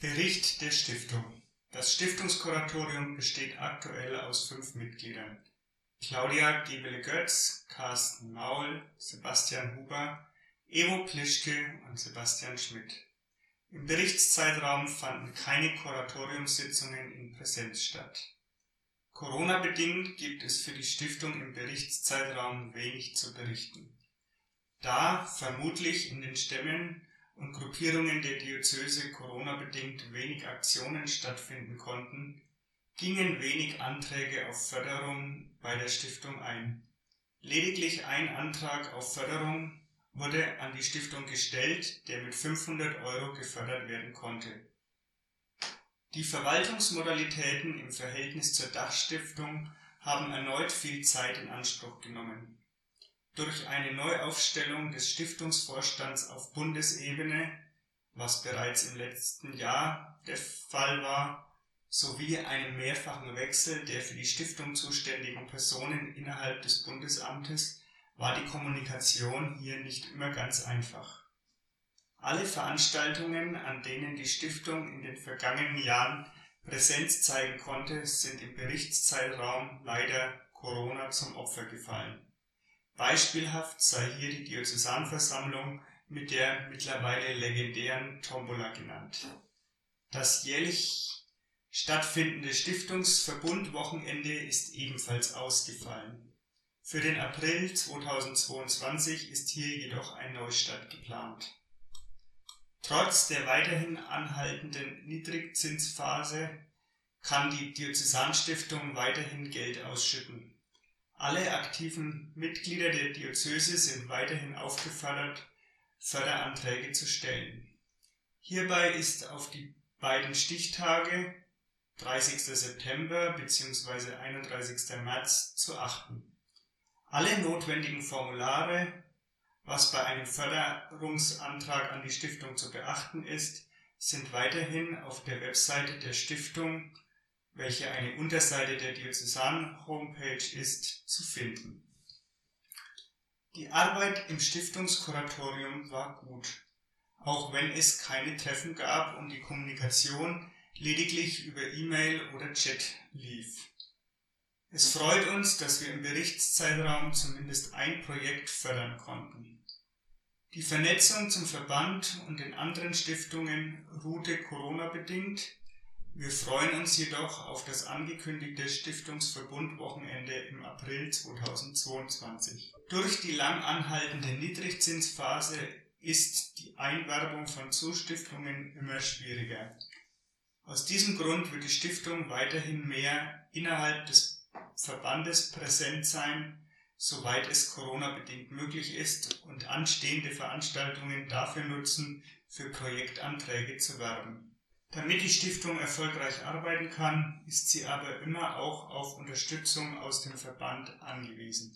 Bericht der Stiftung Das Stiftungskuratorium besteht aktuell aus fünf Mitgliedern: Claudia Gebele-Götz, Carsten Maul, Sebastian Huber, Ivo Plischke und Sebastian Schmidt. Im Berichtszeitraum fanden keine Kuratoriumssitzungen in Präsenz statt. Corona-bedingt gibt es für die Stiftung im Berichtszeitraum wenig zu berichten. Da vermutlich in den Stämmen und Gruppierungen der Diözese Corona-bedingt wenig Aktionen stattfinden konnten, gingen wenig Anträge auf Förderung bei der Stiftung ein. Lediglich ein Antrag auf Förderung wurde an die Stiftung gestellt, der mit 500 Euro gefördert werden konnte. Die Verwaltungsmodalitäten im Verhältnis zur Dachstiftung haben erneut viel Zeit in Anspruch genommen durch eine Neuaufstellung des Stiftungsvorstands auf Bundesebene, was bereits im letzten Jahr der Fall war, sowie einem mehrfachen Wechsel der für die Stiftung zuständigen Personen innerhalb des Bundesamtes war die Kommunikation hier nicht immer ganz einfach. Alle Veranstaltungen, an denen die Stiftung in den vergangenen Jahren Präsenz zeigen konnte, sind im Berichtszeitraum leider Corona zum Opfer gefallen Beispielhaft sei hier die Diözesanversammlung mit der mittlerweile legendären Tombola genannt. Das jährlich stattfindende Stiftungsverbundwochenende ist ebenfalls ausgefallen. Für den April 2022 ist hier jedoch ein Neustart geplant. Trotz der weiterhin anhaltenden Niedrigzinsphase kann die Diözesanstiftung weiterhin Geld ausschütten alle aktiven Mitglieder der Diözese sind weiterhin aufgefordert, Förderanträge zu stellen. Hierbei ist auf die beiden Stichtage 30. September bzw. 31. März zu achten. Alle notwendigen Formulare, was bei einem Förderungsantrag an die Stiftung zu beachten ist, sind weiterhin auf der Webseite der Stiftung welche eine Unterseite der Diözesan-Homepage ist, zu finden. Die Arbeit im Stiftungskuratorium war gut, auch wenn es keine Treffen gab und die Kommunikation lediglich über E-Mail oder Chat lief. Es freut uns, dass wir im Berichtszeitraum zumindest ein Projekt fördern konnten. Die Vernetzung zum Verband und den anderen Stiftungen ruhte Corona-bedingt wir freuen uns jedoch auf das angekündigte Stiftungsverbundwochenende im April 2022. Durch die lang anhaltende Niedrigzinsphase ist die Einwerbung von Zustiftungen immer schwieriger. Aus diesem Grund wird die Stiftung weiterhin mehr innerhalb des Verbandes präsent sein, soweit es Corona-bedingt möglich ist, und anstehende Veranstaltungen dafür nutzen, für Projektanträge zu werben. Damit die Stiftung erfolgreich arbeiten kann, ist sie aber immer auch auf Unterstützung aus dem Verband angewiesen